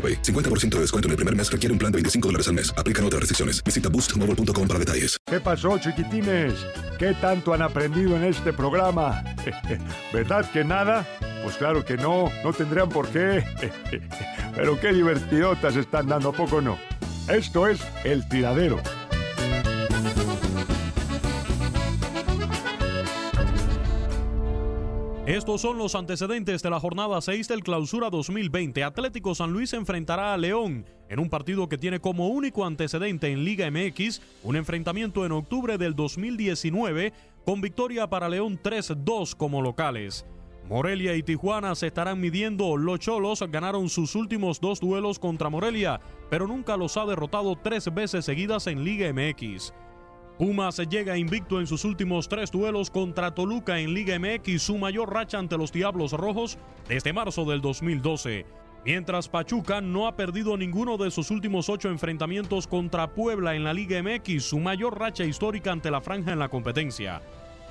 AroPay. 50% de descuento en el primer mes requiere un plan de 25 dólares al mes. Aplican otras restricciones. Visita boostmobile.com para detalles. ¿Qué pasó, chiquitines? ¿Qué tanto han aprendido en este programa? ¿Verdad que nada? Pues claro que no, no tendrían por qué. Pero qué divertidotas están dando, ¿a poco no? Esto es El Tiradero. Estos son los antecedentes de la jornada 6 del Clausura 2020. Atlético San Luis enfrentará a León en un partido que tiene como único antecedente en Liga MX un enfrentamiento en octubre del 2019 con victoria para León 3-2 como locales. Morelia y Tijuana se estarán midiendo. Los Cholos ganaron sus últimos dos duelos contra Morelia, pero nunca los ha derrotado tres veces seguidas en Liga MX. Pumas llega invicto en sus últimos tres duelos contra Toluca en Liga MX, su mayor racha ante los Diablos Rojos desde marzo del 2012. Mientras Pachuca no ha perdido ninguno de sus últimos ocho enfrentamientos contra Puebla en la Liga MX, su mayor racha histórica ante la franja en la competencia.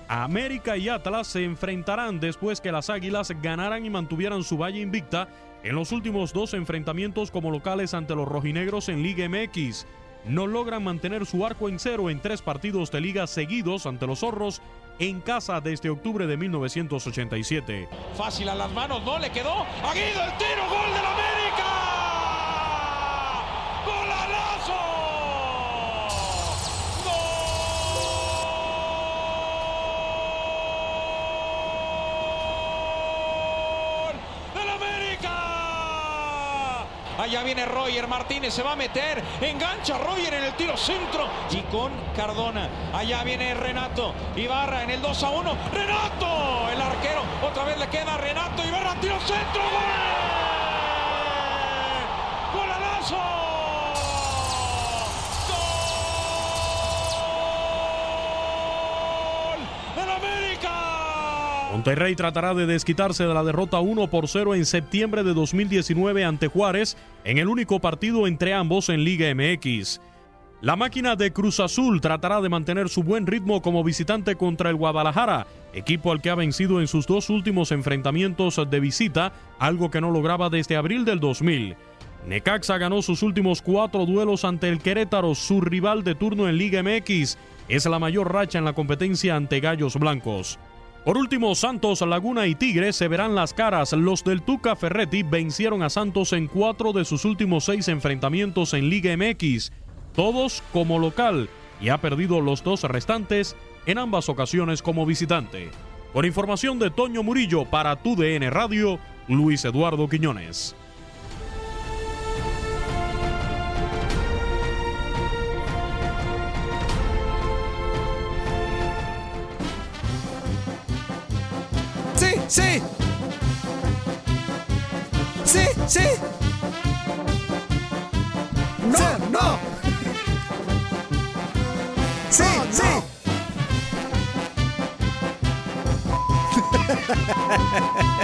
América y Atlas se enfrentarán después que las Águilas ganaran y mantuvieran su valle invicta en los últimos dos enfrentamientos como locales ante los rojinegros en Liga MX no logran mantener su arco en cero en tres partidos de liga seguidos ante los zorros en casa desde octubre de 1987. Fácil a las manos, no le quedó. Aguido el tiro, gol del América. Allá viene Roger Martínez, se va a meter. Engancha Roger en el tiro centro. Y con Cardona. Allá viene Renato Ibarra en el 2 a 1. Renato, el arquero. Otra vez le queda Renato Ibarra. Tiro centro. ¡Gol! ¡Golalazo! Monterrey tratará de desquitarse de la derrota 1 por 0 en septiembre de 2019 ante Juárez en el único partido entre ambos en Liga MX. La máquina de Cruz Azul tratará de mantener su buen ritmo como visitante contra el Guadalajara, equipo al que ha vencido en sus dos últimos enfrentamientos de visita, algo que no lograba desde abril del 2000. Necaxa ganó sus últimos cuatro duelos ante el Querétaro, su rival de turno en Liga MX. Es la mayor racha en la competencia ante Gallos Blancos. Por último, Santos, Laguna y Tigres se verán las caras. Los del Tuca Ferretti vencieron a Santos en cuatro de sus últimos seis enfrentamientos en Liga MX, todos como local, y ha perdido los dos restantes en ambas ocasiones como visitante. Por información de Toño Murillo para tu DN Radio, Luis Eduardo Quiñones. Sí. Sí, sí. No, no. Sí, sí.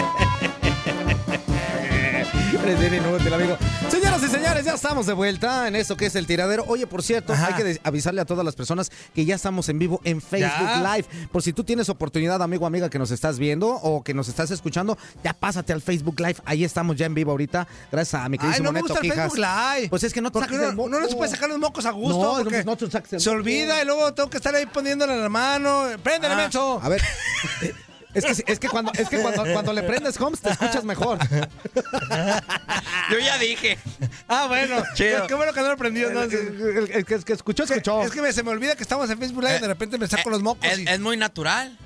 Inútil, amigo. Señoras y señores, ya estamos de vuelta en esto que es el tiradero. Oye, por cierto, Ajá. hay que avisarle a todas las personas que ya estamos en vivo en Facebook Ya. Live. Por si tú tienes oportunidad, amigo, amiga, que nos estás viendo o que nos estás escuchando, ya pásate al Facebook Live. Ahí estamos ya en vivo ahorita. Gracias a mi Ay, queridísimo no me Neto gusta el. Facebook Live. Pues es que no te saques no, el moco. no les puede sacar los mocos a gusto. No, porque no te saques el se olvida y luego tengo que estar ahí poniéndole la mano. Préndele, Ah, menso. A ver. eh, Es que, es que cuando, es que cuando, cuando le prendes Holmes te escuchas mejor. Yo ya dije. Ah, bueno. Chido. Qué bueno que no lo prendió. El, entonces. el- el que, el que escuchó, escuchó. Es que me- se me olvida que estamos en Facebook Live y de repente me saco los mocos. Es, y- es muy natural.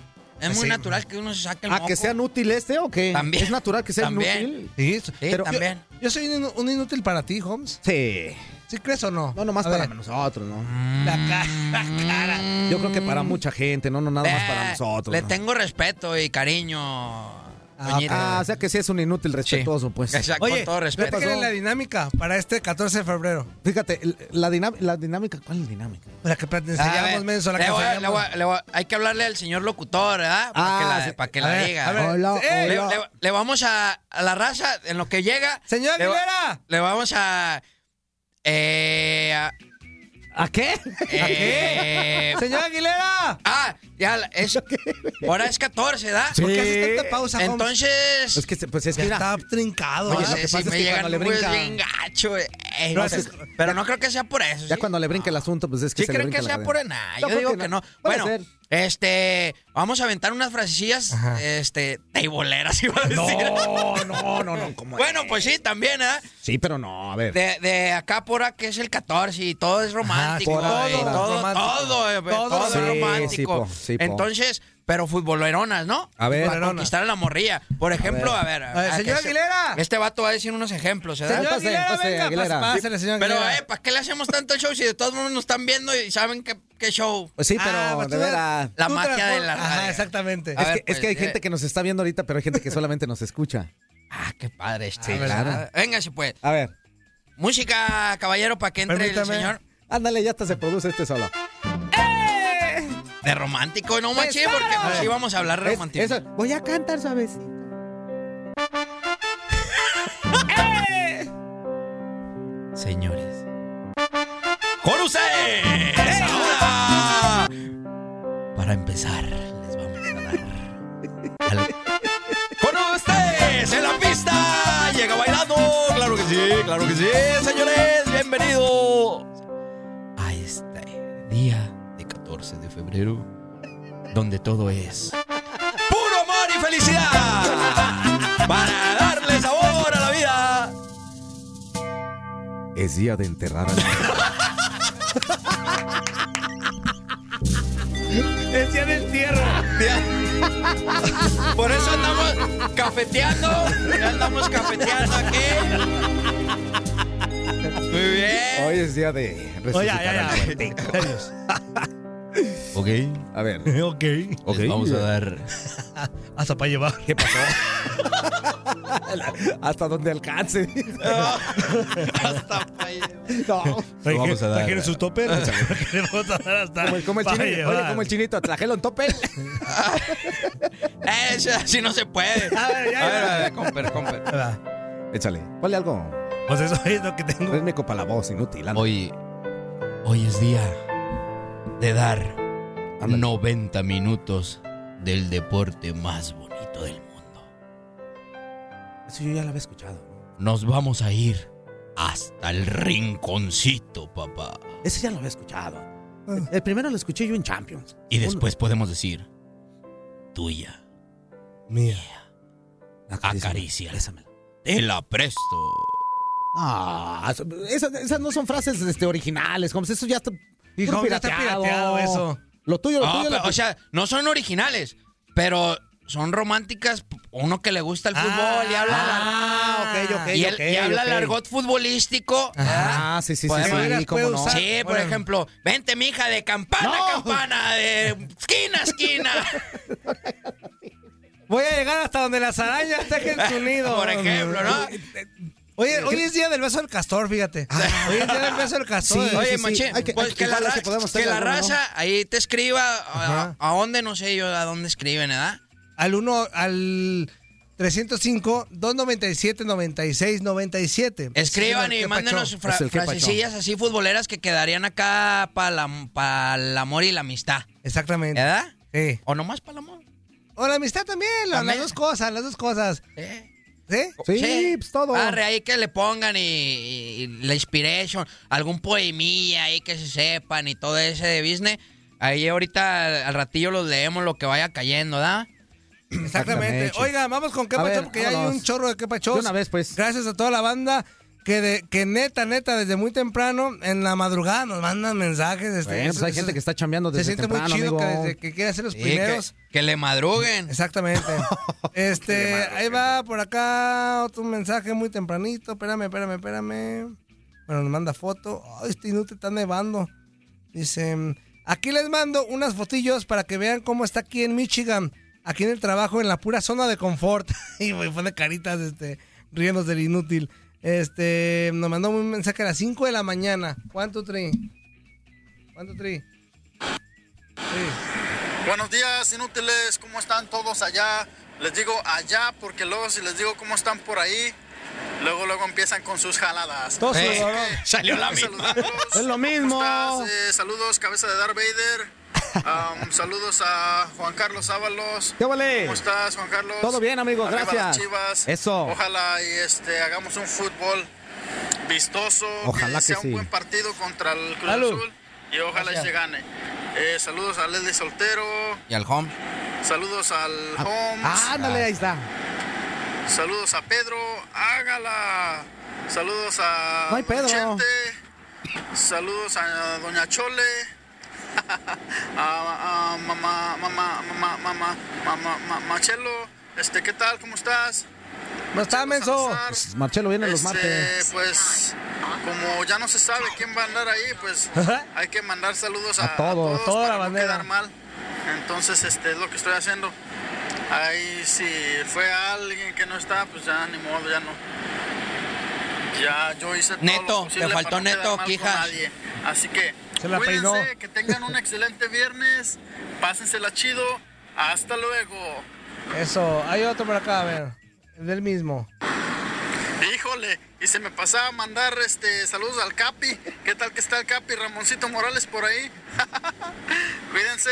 Es muy Sí. natural que uno se saque el ¿A moco. que sean útil este o qué? También. ¿Es natural que sea También. inútil? Sí, eso. Sí, Pero- también. Yo soy un, un inútil para ti, Holmes. Sí. ¿Sí crees o no? No, nomás A para ver. nosotros, ¿no? La, ca- la cara. Yo creo que para mucha gente, no, no nada más para Eh, nosotros. Le ¿no? tengo respeto y cariño. Doñita. Ah, o sea que sí es un inútil respetuoso, pues. Exacto, Oye, con todo respeto. que era la dinámica para este 14 de febrero. Fíjate, la, la dinámica, ¿cuál es la dinámica? La que enseñamos, menso, la que le le le hay que hablarle al señor locutor, ¿verdad? Para Ah, que la, sí. para que A la ver, diga. a ver. Hola, ¡Eh! Le, hola. le- le vamos a, a la raza, en lo que llega. ¡Señor le va- Aguilera! Le vamos a. Eh, a- ¿A qué? eh, ¡Señor Aguilera! Ah, ya, la- es, ahora es 14, ¿verdad? Sí. ¿Por qué haces tanta pausa? Entonces, Es que, pues es Ya que mira, está trincado. Oye, ¿ah? lo que si pasa es me que llegan cuando le brinca- bien gacho, eh, No, no es sé, pero no creo que sea por eso. ya ¿sí? cuando le brinque el asunto, pues es que ¿Sí se le creen brinca que la sea por cadena. nada? Yo digo que no. no. Puede Bueno, ser. Este, vamos a aventar unas frasecillas, Ajá. este, teiboleras, iba a decir. No, no, no, no, ¿cómo Bueno, es? pues sí, también, ¿eh? Sí, pero no, a ver. De, de acá por acá que es el 14 y todo es romántico. por ahí, y por ahí. todo, Romántico. todo, eh, Todo todo, sí, es romántico. sí, po, sí, po. Entonces, pero futboleronas, ¿no? A ver. Para conquistar a la morrilla. Por ejemplo, a ver. A ver, a señor que se- Aguilera. Este vato va a decir unos ejemplos, ¿verdad? Señor Pase, Aguilera, pase, venga, Aguilera. pase, pásale, señor Pero, Aguilera. eh, ¿para qué le hacemos tanto show si de todos modos nos están viendo y saben qué, qué show? Pues sí, pero Ah, pues de tú- La magia de la Ajá, radio. exactamente. A Es, ver, que, es que hay pues, gente eh. que nos está viendo ahorita, pero hay gente que solamente nos escucha. Ah, qué padre este. Sí, ¿verdad? claro. Venga, si puede. A ver, Música, caballero, para que entre Permítame. el señor. ándale, ya hasta se produce este solo. De romántico, no machín, porque pues, sí vamos a hablar Es- romántico. eso, voy a cantar suaves. Señores. ¡Con ustedes! Para empezar, les vamos a dar. al- ¡Con ustedes! ¡En la pista! ¡Llega bailando! ¡Claro que sí! ¡Claro que sí! Señores, bienvenidos a este día de 14 de febrero, donde todo es puro amor y felicidad. Para darle sabor a la vida. Es día de enterrar al... Es día del entierro. Por eso andamos cafeteando. Ya andamos cafeteando aquí. Muy bien. Hoy es día de Oye. Ok. A ver. ok. Les vamos a dar. Hasta para llevar. ¿Qué pasó? Hasta donde alcance. Hasta. No. vamos a dar. ¿Trajeron su topper? Le vamos a dar hasta Como el, como el chinito, oye, como el chinito, trajelo en tope. Eso así no se puede. A ver, ya, A ver, ya. a ver, comper, comper. Échale. Ponle algo. Pues eso es lo que tengo. Rítmico para la voz, inútil. anda. Hoy. Hoy es día de dar Ándale. 90 minutos del deporte más bonito del mundo. Eso yo ya lo había escuchado. Nos vamos a ir hasta el rinconcito, papá. Ese ya lo había escuchado. El, el primero lo escuché yo en Champions. Y después podemos decir, tuya, Mía. acaricia. Bésamela. Te la presto. Ah, esas, esas no son frases este, originales, como eso ya está. Hijo, puro ya está pirateado eso. Lo tuyo, lo Ah, tuyo. pero, lo- o sea, no son originales, pero son románticas. Uno que le gusta el fútbol y habla, Ah, ok, ok. y, él- ok, y habla el argot futbolístico. Ah, sí, sí, sí, Podemos- sí, cómo no. Sí, por Bueno. ejemplo, vente, mija, de campana a No. campana, de esquina a esquina. Voy a llegar hasta donde las arañas tejen su nido. Por ejemplo, ¿no? Oye, hoy es día del beso del castor, fíjate. Hoy es día del beso del castor. Sí, Oye, sí, sí. Machín, Hay que- pues que que, la, que la alguno, ¿no? raza ahí te escriba a, a dónde, no sé yo, a dónde escriben, ¿verdad? Al 1, al 305, 297, 96, 97. Escriban y ¿Qué mándenos fra- frasecillas así futboleras que quedarían acá para la, pa el amor y la amistad, Exactamente. ¿verdad? Sí. O nomás para el amor. O la amistad también, la- las dos cosas, las dos cosas. ¿Sí? Sí, pues todo. Arre, ahí que le pongan y, y- y la inspiration, algún poemilla ahí que se sepan y todo ese de business. Ahí ahorita al, al ratillo los leemos lo que vaya cayendo, ¿da? Exactamente. Exactamente. Oiga, vamos con qué A pacho, ver, porque ya hay un chorro de qué pachos. De una vez, pues. Gracias a toda la banda que, de, que neta, neta, desde muy temprano, en la madrugada, nos mandan mensajes. Este, Bueno, pues eso- hay eso- gente que está chambeando Se desde siente temprano, muy chido amigo. que, desde que quiere hacer los Sí, primeros. que, que le madruguen. Exactamente. este, ahí va por acá otro mensaje muy tempranito. Espérame, espérame, espérame. Bueno, nos manda foto. Ay, este inútil está nevando. Dice, aquí les mando unas fotillos para que vean cómo está aquí en Michigan. Aquí en el trabajo, en la pura zona de confort. y me pone caritas, este, riéndose del inútil. Este, nos mandó un mensaje a las 5 de la mañana. ¿Cuánto, Tri? ¿Cuánto, Tri? Sí. Buenos días, inútiles. ¿Cómo están todos allá? Les digo allá porque luego si les digo cómo están por ahí, luego luego empiezan con sus jaladas. Todos Eh, salió la misma. Es lo mismo. ¿Cómo estás? Eh, saludos, cabeza de Darth Vader. Um, saludos a Juan Carlos Ábalos. ¿Qué vale? ¿Cómo estás, Juan Carlos? Todo bien, amigo, Arriba gracias. Chivas. Eso. Ojalá y este hagamos un fútbol vistoso, Ojalá que que sea sí. un buen partido contra el Cruz Salud. Azul y ojalá y se gane. Eh, saludos a Leslie Soltero, Y al home. saludos al Holmes, Ah, ándale, ahí está. saludos a Pedro, hágala. Saludos a No hay Pedro. Chente, saludos a Doña Chole. A, a mamá, mamá, mamá, mamá, mamá, mamá, Machelo, este, ¿qué tal? ¿Cómo estás? No está, menso. Pues Marcelo viene los Este, martes. Pues, como ya no se sabe quién va a andar ahí, pues hay que mandar saludos a, A todos. Toda la para bandera. no quedar mal. Entonces, este es lo que estoy haciendo. Ahí si fue alguien que no está, pues ya ni modo, ya no. Ya yo hice todo Neto, lo te faltó para no Neto, quedar mal con Quijas. nadie. Así que Se la cuídense, peinó. que tengan un excelente viernes, pásensela chido. Hasta luego. Eso, hay otro por acá, a ver. El del mismo. Híjole, y se me pasaba a mandar este saludos al Capi. ¿Qué tal que está el Capi Ramoncito Morales por ahí? Cuídense.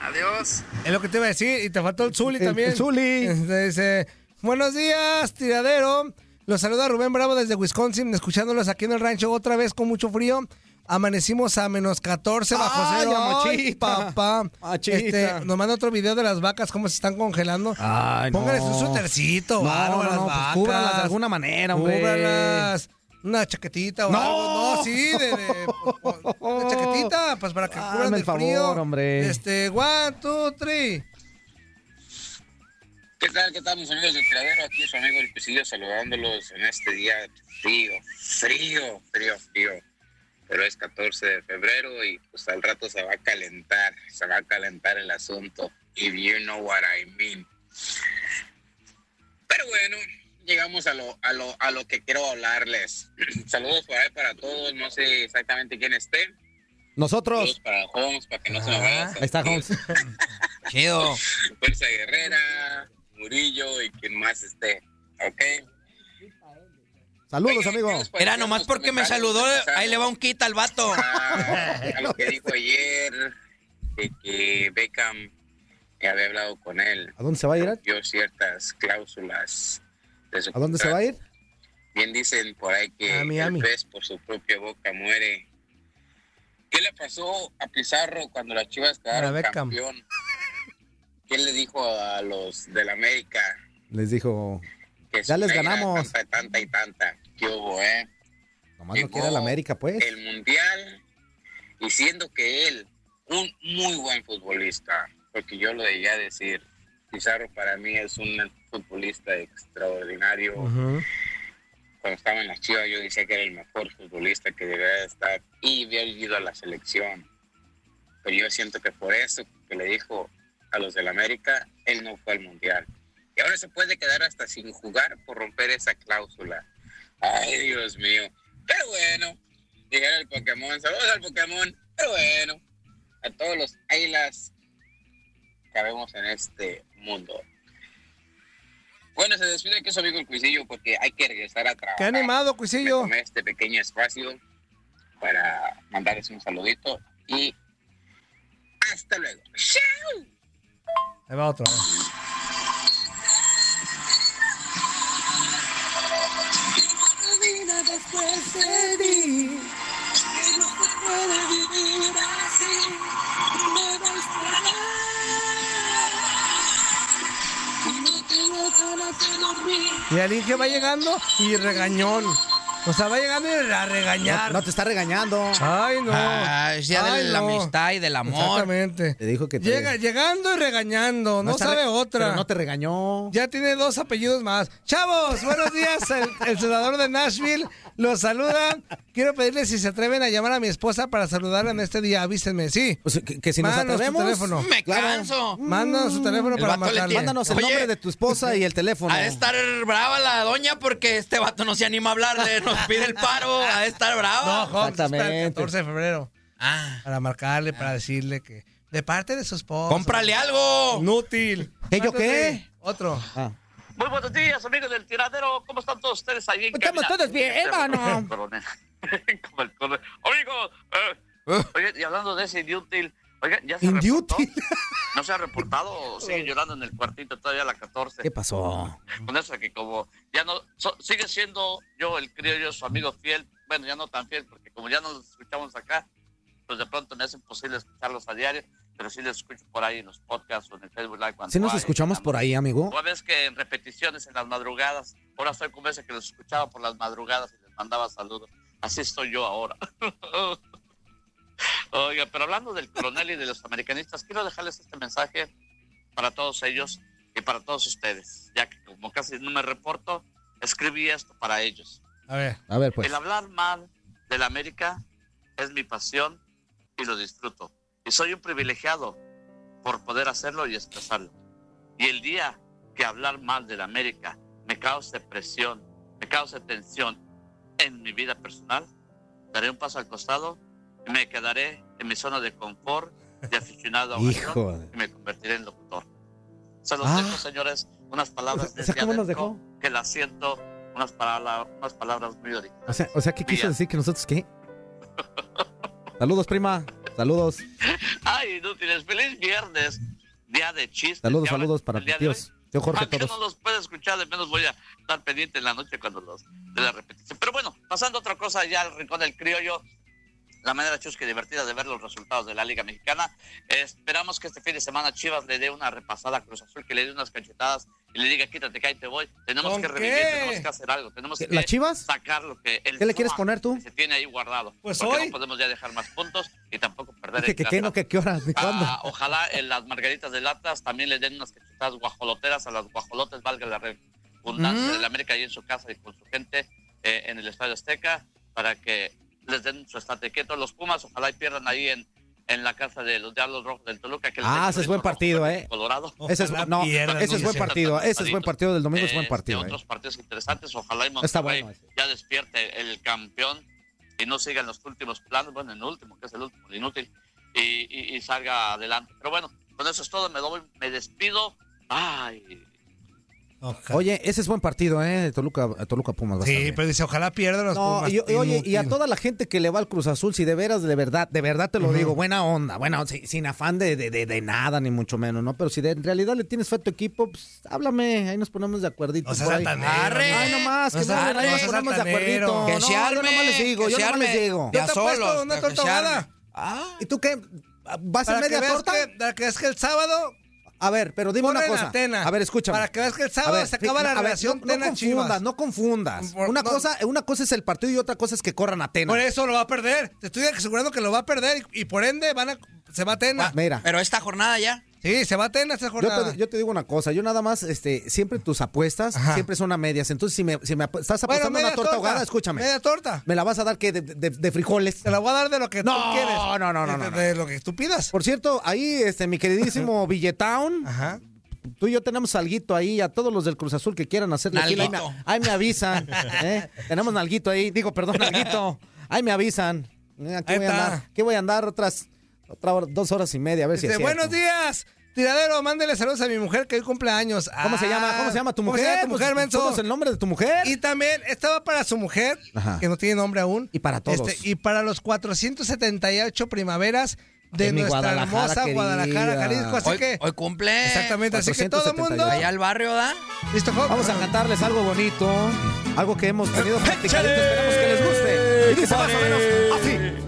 Adiós. Es lo que te iba a decir, y te faltó el Zuli El- también. el Zuli. Este, Dice, buenos días, tiradero. Los saluda Rubén Bravo desde Wisconsin, escuchándolos aquí en el rancho otra vez con mucho frío. Amanecimos a menos 14 bajo Ay, cero. Ay, papá. Machita. Este, nos manda otro video de las vacas, cómo se están congelando. Ay, Pónganles no. un sutercito, No, algo a no, las no, pues vacas. cúbralas de alguna manera, hombre. Cúbralas. Una chaquetita o No. algo. No, sí, de, de- una chaquetita, pues para que cubran el frío. hombre. Este, one, two, three. ¿Qué tal, qué tal, mis amigos del tiradero? Aquí su amigo El Pisillo saludándolos en este día frío, frío, frío, frío. Pero es 14 de febrero y pues al rato se va a calentar, se va a calentar el asunto. If you know what I mean. Pero bueno, llegamos a lo, a lo, a lo que quiero hablarles. Saludos por ahí para todos, no sé exactamente quién esté. Nosotros. Saludos para Holmes, para que no se me vaya a Ahí está Holmes. Chido. Fuerza Guerrera, Murillo y quien más esté. ¿Ok? Saludos, Oigan, amigo. ¿qué les Era nomás porque me saludó, ahí le va un kit al vato. Ah, a lo que dijo ayer, de que Beckham había hablado con él. ¿A dónde se va a ir? Rompió ciertas cláusulas de su ¿A dónde se va a ir? Bien dicen por ahí que A Miami. el pez por su propia boca muere. ¿Qué le pasó a Pizarro cuando las Chivas quedaron Beckham. campeón? ¿Qué le dijo a los del América? Les dijo, Que Ya les ganamos. Tanta, tanta y tanta. ¿Qué hubo, eh? nomás no Llegó quiere la América, pues. el mundial y siendo que él, un muy buen futbolista, porque yo lo llegué a decir, Pizarro para mí es un futbolista extraordinario. Cuando estaba en las Chivas yo decía que era el mejor futbolista que debía de estar y había ido a la selección. Pero yo siento que por eso que le dijo a los del América, él no fue al mundial. Y ahora se puede quedar hasta sin jugar por romper esa cláusula. Ay, Dios mío. Pero bueno, dijera el Pokémon. Saludos al Pokémon. Pero bueno, a todos los águilas que vemos en este mundo. Bueno, se despide que su amigo el Cuisillo porque hay que regresar a trabajar. Qué animado, Cuisillo. Me tomé este pequeño espacio para mandarles un saludito y hasta luego. ¡Chao! Ahí va otro. después de ti, que no se puede vivir así, me va a. Y no tengo ganas de dormir. Y Inge va llegando y regañón. O sea, va llegando y a regañar. No, no te está regañando. Ay, no. Ah, es día de la no. amistad y del amor. Exactamente. Te dijo que te... Llega, llegando y regañando, no, sabe re- otra. Pero no te regañó. Ya tiene dos apellidos más. Chavos, buenos días. El, el senador de Nashville los saluda. Quiero pedirles si se atreven a llamar a mi esposa para saludarla en este día. Avísenme, sí. Pues, que, que si nos Mándanos tu atrevemos. teléfono. Me Claro. canso. Mándanos su teléfono El para tiene- Mándanos el Oye. nombre de tu esposa y el teléfono. Ha de estar brava la doña porque este vato no se anima a hablarle, nos pide el paro, de estar No, brava. Hobbs, espera, el Exactamente. 14 de febrero. Ah, Para marcarle, para decirle que de parte de su esposa. cómprale algo. Inútil. ¿Qué, yo qué? Otro. Ah. Muy buenos días, amigos del tiradero. ¿Cómo están todos ustedes ahí en Estamos cabina? todos bien, hermano. Como el eh, oigan, y hablando de ese inútil, oigan, ya se reportó. ¿No se ha reportado sigue llorando en el cuartito todavía a la 14? ¿Qué pasó? Con eso que como ya no, so- sigue siendo yo el criollo, su amigo fiel, bueno, ya no tan fiel, porque como ya no los escuchamos acá, pues de pronto me es imposible escucharlos a diario, pero sí los escucho por ahí en los podcasts o en el Facebook Live. cuando Si nos hay, escuchamos por ahí, amigo. o a veces que en repeticiones en las madrugadas. Ahora soy como ese que los escuchaba por las madrugadas y les mandaba saludos. Así estoy yo ahora. Oiga, pero hablando del coronel y de los americanistas, quiero dejarles este mensaje para todos ellos y para todos ustedes, ya que como casi no me reporto, escribí esto para ellos. A ver. A ver, pues. El hablar mal de la América es mi pasión y lo disfruto. Y soy un privilegiado por poder hacerlo y expresarlo. Y el día que hablar mal de la América me cause presión, me cause tensión en mi vida personal, daré un paso al costado me quedaré en mi zona de confort de aficionado a de- y me convertiré en locutor. Se los Ah. dejo, señores, unas palabras O sea, ¿cómo nos dejó? que las siento, unas, palabras unas palabras muy originales. O sea, o sea, ¿qué quiso decir que nosotros qué? Saludos, prima. Saludos. Ay, inútiles, feliz viernes, día de chistes. Saludos, saludos para de hoy, tíos. Tío Jorge, aunque todos. no los puede escuchar, de menos voy a estar pendiente en la noche cuando los de la repetición. Pero bueno, pasando a otra cosa, ya al rincón del criollo, la manera chusca y divertida de ver los resultados de la Liga Mexicana. Esperamos que este fin de semana Chivas le dé una repasada a Cruz Azul, que le dé unas cachetadas y le diga, quítate que ahí te voy. Tenemos ¿Con que revivir, qué? tenemos que hacer algo, tenemos que ¿Las Chivas? sacar lo que el ¿Qué le quieres poner tú? que se tiene ahí guardado. Pues porque hoy. no podemos ya dejar más puntos y tampoco perder el que qué, clásico. no, que qué hora, de cuándo. Ah, ojalá en las margaritas de latas también le den unas cachetadas guajoloteras a las guajolotes, valga la redundancia Mm. de la América ahí en su casa y con su gente eh, en el Estadio Azteca para que les den su estate quieto. Los Pumas ojalá y pierdan ahí en, en la casa de los Diablos Rojos del Toluca. Que Ah, ese es buen partido, ¿eh? Colorado. Ese es, no, pierdan, ese es buen partido. Ese es buen partido del domingo, es buen Este, partido. ¿eh? otros partidos interesantes. Ojalá y Está bueno ya despierte el campeón y no siga en los últimos planos, bueno, en el último, que es el último, el inútil, y, y- y salga adelante. Pero bueno, con eso es todo. Me, doy, me despido. Ay, Ojalá. Oye, ese es buen partido, ¿eh? Toluca, Toluca Pumas. a Sí, pero dice, ojalá pierdan los No, Pumas. y, y oye, y a toda la gente que le va al Cruz Azul, si de veras, de verdad, de verdad te lo digo, buena onda, bueno, si- sin afán de, de, de- de nada, ni mucho menos, ¿no? Pero si de, en realidad le tienes fe a tu equipo, pues háblame, ahí nos ponemos de acuerdito. No seas por ahí. altanero, Arre. Ay, nomás, No que no, no ahí nos ponemos de acuerdito. Que no, se yo arme, nomás les digo, que yo nomás les arme. digo. Ya Yo te una que torta se arme. ahogada. Ah, ¿Y tú qué? ¿Vas que, media torta? que, veas que el sábado A ver, pero dime una cosa. a Tena. A ver, escúchame. Para que veas que el sábado ver, se acaba la ver, relación no, no Tena confundas, Chivas. no confundas. Por- una, no. cosa, una cosa es el partido y otra cosa es que corran a Tena. Por eso lo va a perder. Te estoy asegurando que lo va a perder y, y por ende van a, se va a Tena. Mira, pero esta jornada ya. Sí, se va a Tena esta yo jornada. te, yo te digo una cosa, yo nada más, este, siempre tus apuestas Ajá. siempre son a medias. Entonces, si me, si me estás Bueno, apostando media una torta, ahogada, escúchame. Media torta. Me la vas a dar que de, de- de frijoles. Te la voy a dar de lo que No, tú quieres. no, no, no, De, no, de- no. de lo que tú pidas. Por cierto, ahí, este, mi queridísimo Villetown, Ajá. tú y yo tenemos alguito ahí, a todos los del Cruz Azul que quieran hacerle ahí me, ahí me avisan. ¿eh? Tenemos nalguito ahí, digo, perdón, nalguito. Ahí me avisan. Eh, Aquí Ahí voy a andar, aquí voy a andar otras, otra hora- dos horas y media, a ver si es cierto. buenos días. Tiradero, mándele saludos a mi mujer que hoy cumple años. ¿Cómo se Ah, llama? ¿Cómo se llama tu ¿cómo mujer? se llama tu mujer, menso? ¿Cómo es el nombre de tu mujer? Y también estaba para su mujer, Ajá. que no tiene nombre aún. Y para todos. Este, y para los 478 primaveras de nuestra Guadalajara hermosa querida. Guadalajara, Jalisco. Así Hoy, que, hoy cumple. exactamente, así que todo el mundo. 478. Allá al barrio, ¿da? ¿Listo, Job? Vamos a cantarles algo bonito, algo que hemos tenido practicadito, esperemos que les guste. Y dice más o menos así.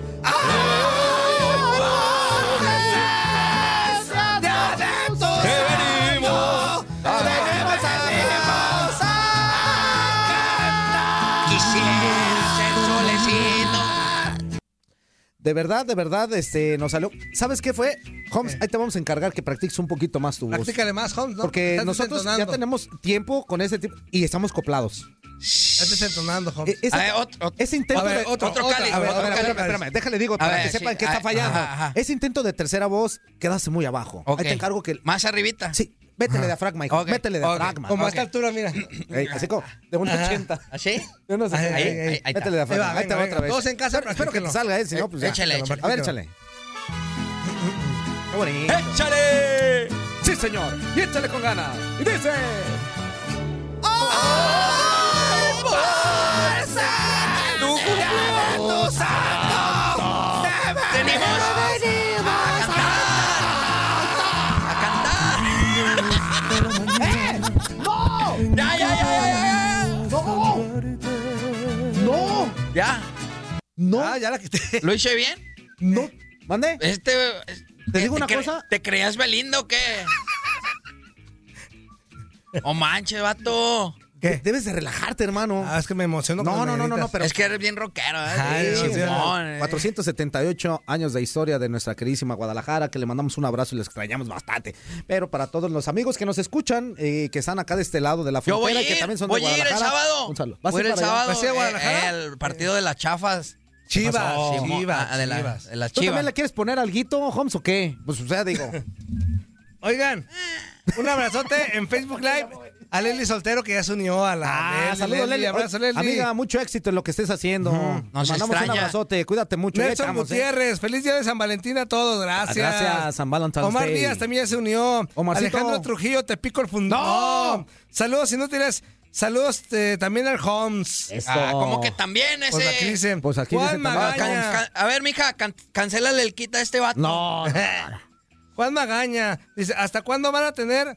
De verdad, de verdad, este, nos salió. ¿Sabes qué fue? Holmes, ahí te vamos a encargar que practiques un poquito más tu voz. Practícale más, Holmes. ¿no? Porque nosotros ya tenemos tiempo con ese tipo y estamos coplados. Estás desentonando, Holmes. E- ese, A ver, otro- otro- ese intento A ver, de- otro, otro cáliz, A ver, a otro cáliz. espérame, espérame, déjale digo para ver, que sí. sepan que está fallando. ajá, ajá. Ese intento de tercera voz quedaste muy abajo. Ok. Ahí te encargo que. Más arribita. Sí, métele diafragma, hijo. Ok, Métele ok. diafragma. Como a esta altura, mira. Ey, así como de un Ajá. 80. ¿Así? De unos Ahí, 60. ahí, ahí. Métele te va otra vez. todos en casa, Espero, espero que te salga, eh, si no, pues ya. Échale, échale. A ver, échale. Qué bonito. ¡Échale! Sí, señor. Y échale con ganas. Y dice. ¡Venimos! ¿Ya? ¡No! Ah, ya la quité. ¿Lo hice bien? ¡No! ¿Mande? Este... ¿Te digo una cosa? ¿Te creías Belinda o qué? ¡O manches, vato! ¿Qué? Debes de relajarte, hermano. Ah, es que me emociono No, no, no, no, no, pero Es que eres bien rockero, ¿eh? Ay, Sí, Dios, Simón, eh. 478 años de historia de nuestra queridísima Guadalajara, que le mandamos un abrazo y les extrañamos bastante. Pero para todos los amigos que nos escuchan, eh, que están acá de este lado de la voy frontera y que también son voy de a ir el Guadalajara. sábado. Un saludo. ¿Vas Voy a ir el sábado. ¿Vas a ir a eh, Guadalajara? eh, el partido de las chafas. Chivas, Pasó, Simón, Chivas, ah, de, la- Chivas. de ¿Tú chivas. también le quieres poner alguito, Holmes, o qué? Pues, o sea, digo. Oigan, un abrazote en Facebook Live a Leslie Soltero que ya se unió a la. Ah, saludos, Leli. abrazo, Leslie. Amiga, mucho éxito en lo que estés haciendo. Nos Te mandamos un extraña. abrazote. Cuídate mucho. Nelson estamos, ¿eh? Gutiérrez, feliz día de San Valentín a todos, gracias. Gracias, San Valentine's Omar Day. Díaz también ya se unió. Omarcito. Alejandro Trujillo, te pico el fundón. ¡No! Saludos inútiles. Saludos eh, también al Holmes. Eso. Ah, ¿cómo que también ese? Pues aquí dicen. Pues aquí Juan dicen. Ah, Magaña. a ver, mija, can, cancélale el quita a este vato. No, no, no. Juan Magaña. Dice, ¿hasta cuándo van a tener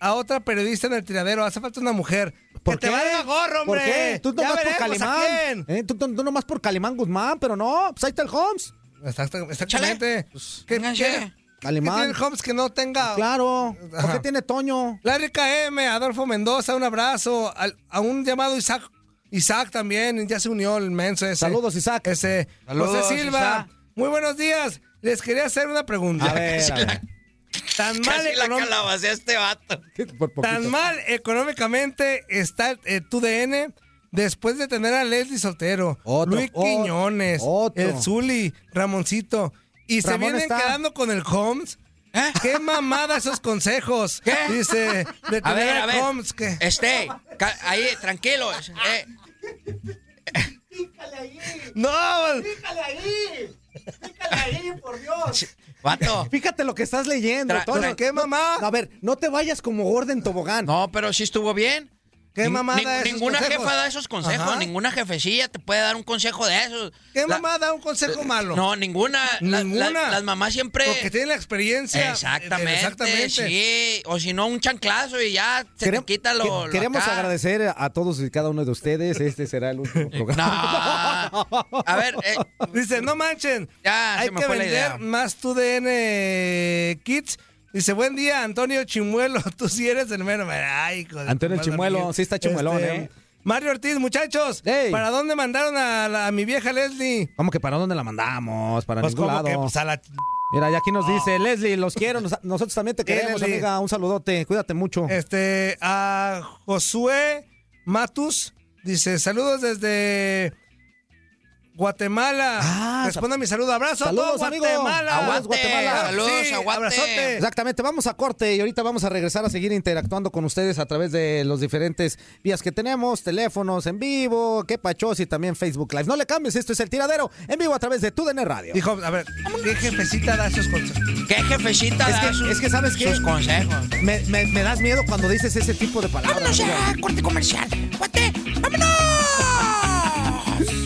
a otra periodista en el tiradero? Hace falta una mujer. ¿Por que qué? te valga gorro, hombre. ¿Por qué? Tú nomás por Calimán. ¿Eh? Tú, tú- tú nomás por Calimán Guzmán, pero no. Pues ahí está el Holmes. Exacta- Exactamente. ¿Qué, vénganse. qué- qué Calimán. tiene el Holmes que no tenga? Claro. ¿Por qué tiene Toño? Larry KM, Adolfo Mendoza, un abrazo. Al- a un llamado Isaac. Isaac también, ya se unió el menso ese. Saludos, Isaac. Ese. Saludos, José Silva. Isaac. Muy buenos días. Les quería hacer una pregunta. A ver, a ver. Tan mal, Casi la econom- calabacé a este vato. Por poquito. tan mal económicamente está eh, tu DN después de tener a Leslie Soltero, Otro, Luis Quiñones, otro. el Zuli, Ramoncito. Y se vienen está. quedando con el Holmes. ¿Eh? ¡Qué mamada esos consejos! ¿Qué? Dice, de A tener ver, a a ver. Holmes. que- Este, ahí, tranquilo. eh, ¡No! vato. Fíjate lo que estás leyendo. Tra- ¿Qué mamá? A ver, no te vayas como Gordon Tobogán. No, pero sí estuvo bien. ¿Qué mamada nin- esos Ninguna consejos? jefa da esos consejos, Ajá. ninguna jefecilla te puede dar un consejo de esos. ¿Qué La- mamá da un consejo malo? No, ninguna. Ninguna. la- las mamás siempre. Porque tienen la experiencia. Exactamente, Exactamente. sí. O si no, un chanclazo y ya se Querem- te quita lo. que- lo queremos acá. agradecer a todos y cada uno de ustedes. Este será el último programa. No. A ver, eh, Dice, no manchen. ya Hay se me que fue la vender idea. más tu DN Kids. Dice, buen día, Antonio Chimuelo. Tú sí eres el mero. Ay, Antonio Chimuelo, Miguel. sí está chimuelón, Este, ¿eh? Mario Ortiz, muchachos. Ey. ¿Para dónde mandaron a, la- a mi vieja Leslie? ¿Cómo que para dónde la mandamos? Para Pues ningún lado. que pues, a la... Mira, ya aquí nos dice Leslie, los quiero. nos- nosotros también te queremos, Leslie. amiga. Un saludote. Cuídate mucho. Este, a Josué Matus. Dice, saludos desde... Guatemala. Responda mi saludo. Abrazo a Saludos, amigo. Guatemala. Aguante, Guatemala. Sí, abrazote. Exactamente, vamos a corte y ahorita vamos a regresar a seguir interactuando con ustedes a través de los diferentes vías que tenemos, teléfonos en vivo, qué pachos y también Facebook Live. No le cambies, esto es El Tiradero en vivo a través de TUDN Radio. Dijo, a ver, ¿qué jefecita da esos consejos? ¿Qué jefecita Es da que, sus- es que ¿sabes qué? sus consejos? Me, me- me das miedo cuando dices ese tipo de palabras. Vámonos ya, corte comercial. ¡Guate!